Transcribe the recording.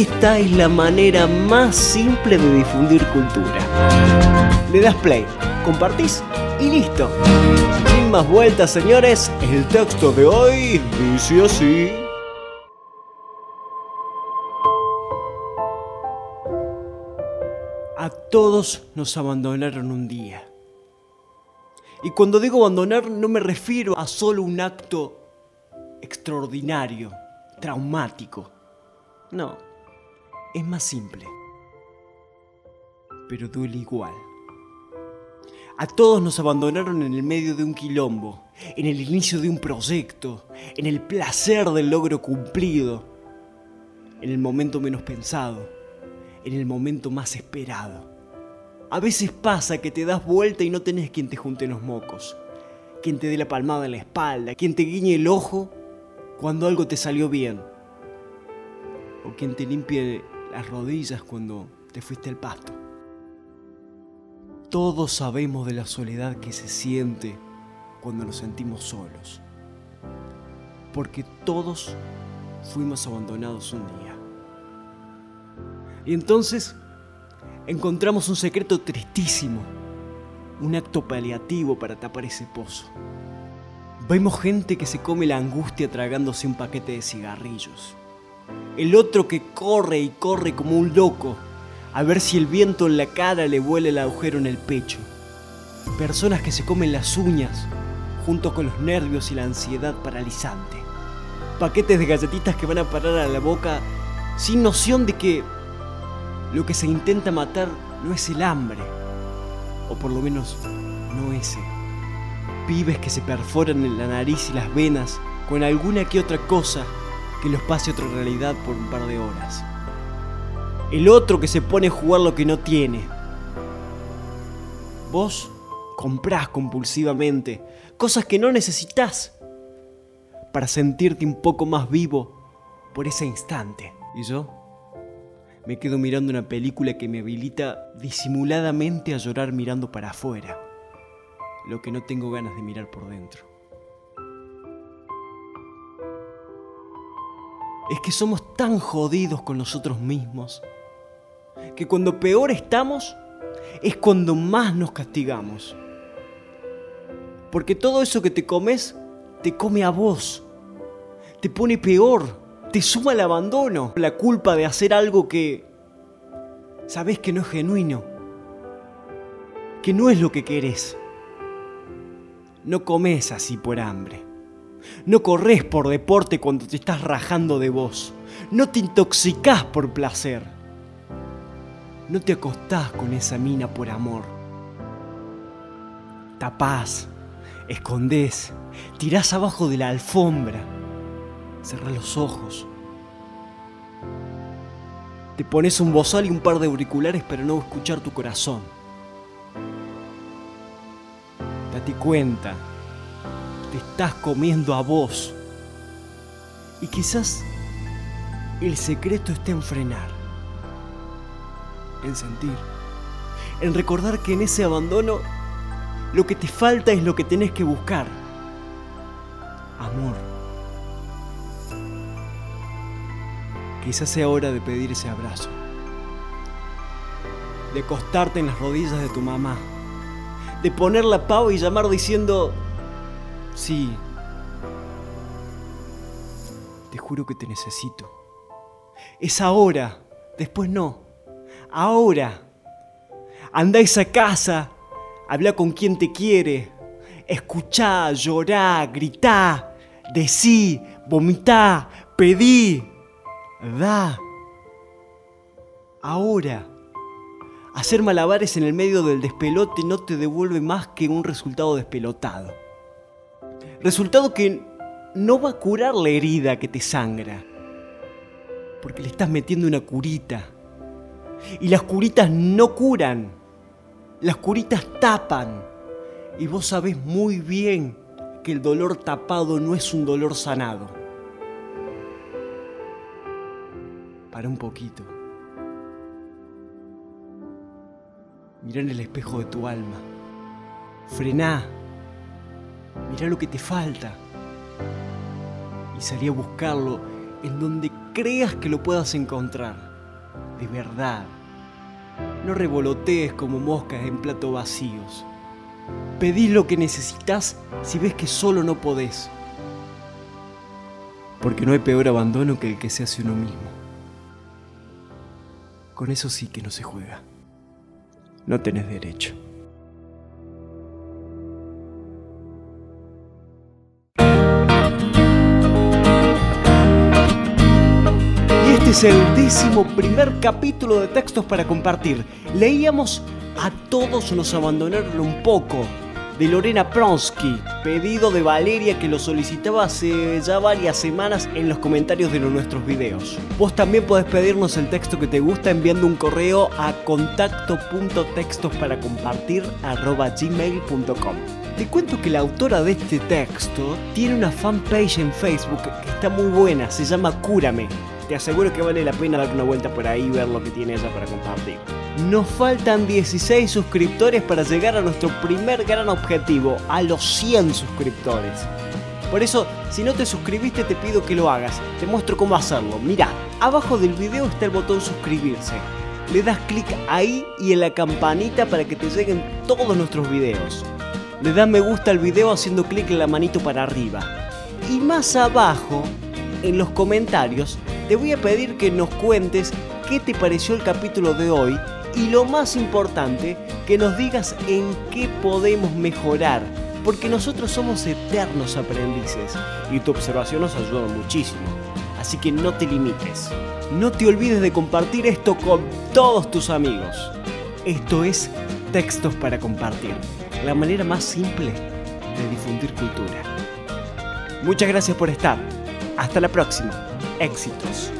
Esta es la manera más simple de difundir cultura. Le das play, compartís y listo. Sin más vueltas, señores, el texto de hoy dice así. A todos nos abandonaron un día. Y cuando digo abandonar no me refiero a solo un acto extraordinario, traumático. No es más simple, pero duele igual. A todos nos abandonaron en el medio de un quilombo, en el inicio de un proyecto, en el placer del logro cumplido, en el momento menos pensado, en el momento más esperado. A veces pasa que te das vuelta y no tenés quien te junte los mocos, quien te dé la palmada en la espalda, quien te guiñe el ojo cuando algo te salió bien, o quien te limpie las rodillas cuando te fuiste al pasto. Todos sabemos de la soledad que se siente cuando nos sentimos solos, porque todos fuimos abandonados un día. Y entonces encontramos un secreto tristísimo, un acto paliativo para tapar ese pozo. Vemos gente que se come la angustia tragándose un paquete de cigarrillos el otro que corre y corre como un loco, a ver si el viento en la cara le vuela el agujero en el pecho. Personas que se comen las uñas, junto con los nervios y la ansiedad paralizante. Paquetes de galletitas que van a parar a la boca sin noción de que lo que se intenta matar no es el hambre, o por lo menos no ese. Pibes que se perforan en la nariz y las venas con alguna que otra cosa que los pase otra realidad por un par de horas. El otro que se pone a jugar lo que no tiene. Vos comprás compulsivamente cosas que no necesitas para sentirte un poco más vivo por ese instante. ¿Y yo? Me quedo mirando una película que me habilita disimuladamente a llorar mirando para afuera, lo que no tengo ganas de mirar por dentro. Es que somos tan jodidos con nosotros mismos que cuando peor estamos es cuando más nos castigamos. Porque todo eso que te comes te come a vos, te pone peor, te suma el abandono, la culpa de hacer algo que sabes que no es genuino, que no es lo que querés. No comes así por hambre. No corres por deporte cuando te estás rajando de vos. No te intoxicás por placer. No te acostás con esa mina por amor. Tapás, escondés, tirás abajo de la alfombra. Cerrás los ojos. Te pones un bozal y un par de auriculares para no escuchar tu corazón. Date cuenta te estás comiendo a vos. Y quizás el secreto está en frenar, en sentir, en recordar que en ese abandono lo que te falta es lo que tenés que buscar. Amor. Quizás sea hora de pedir ese abrazo. De acostarte en las rodillas de tu mamá. De poner la pava y llamar diciendo, Sí. Te juro que te necesito. Es ahora. Después no. Ahora. Anda a esa casa. Habla con quien te quiere. Escuchá, llorá, gritá, decí, vomitá, pedí. Da. Ahora. Hacer malabares en el medio del despelote no te devuelve más que un resultado despelotado. Resultado que no va a curar la herida que te sangra. Porque le estás metiendo una curita. Y las curitas no curan. Las curitas tapan. Y vos sabés muy bien que el dolor tapado no es un dolor sanado. Para un poquito. Mirá en el espejo de tu alma. Frená. Mirá lo que te falta. Y salí a buscarlo en donde creas que lo puedas encontrar. De verdad. No revolotees como moscas en platos vacíos. Pedís lo que necesitas si ves que solo no podés. Porque no hay peor abandono que el que se hace uno mismo. Con eso sí que no se juega. No tenés derecho. Es el décimo primer capítulo de textos para compartir. Leíamos A todos nos abandonaron un poco de Lorena Pronsky, pedido de Valeria que lo solicitaba hace ya varias semanas en los comentarios de nuestros videos. Vos también podés pedirnos el texto que te gusta enviando un correo a contacto.textosparaCompartir@gmail.com. Te cuento que la autora de este texto tiene una fanpage en Facebook que está muy buena, se llama Cúrame te aseguro que vale la pena dar una vuelta por ahí y ver lo que tiene ella para compartir. Nos faltan 16 suscriptores para llegar a nuestro primer gran objetivo, a los 100 suscriptores. Por eso, si no te suscribiste, te pido que lo hagas. Te muestro cómo hacerlo. Mira, abajo del video está el botón suscribirse. Le das clic ahí y en la campanita para que te lleguen todos nuestros videos. Le das me gusta al video haciendo clic en la manito para arriba. Y más abajo, en los comentarios, te voy a pedir que nos cuentes qué te pareció el capítulo de hoy y lo más importante, que nos digas en qué podemos mejorar, porque nosotros somos eternos aprendices y tu observación nos ayuda muchísimo. Así que no te limites. No te olvides de compartir esto con todos tus amigos. Esto es Textos para Compartir, la manera más simple de difundir cultura. Muchas gracias por estar. Hasta la próxima éxitos.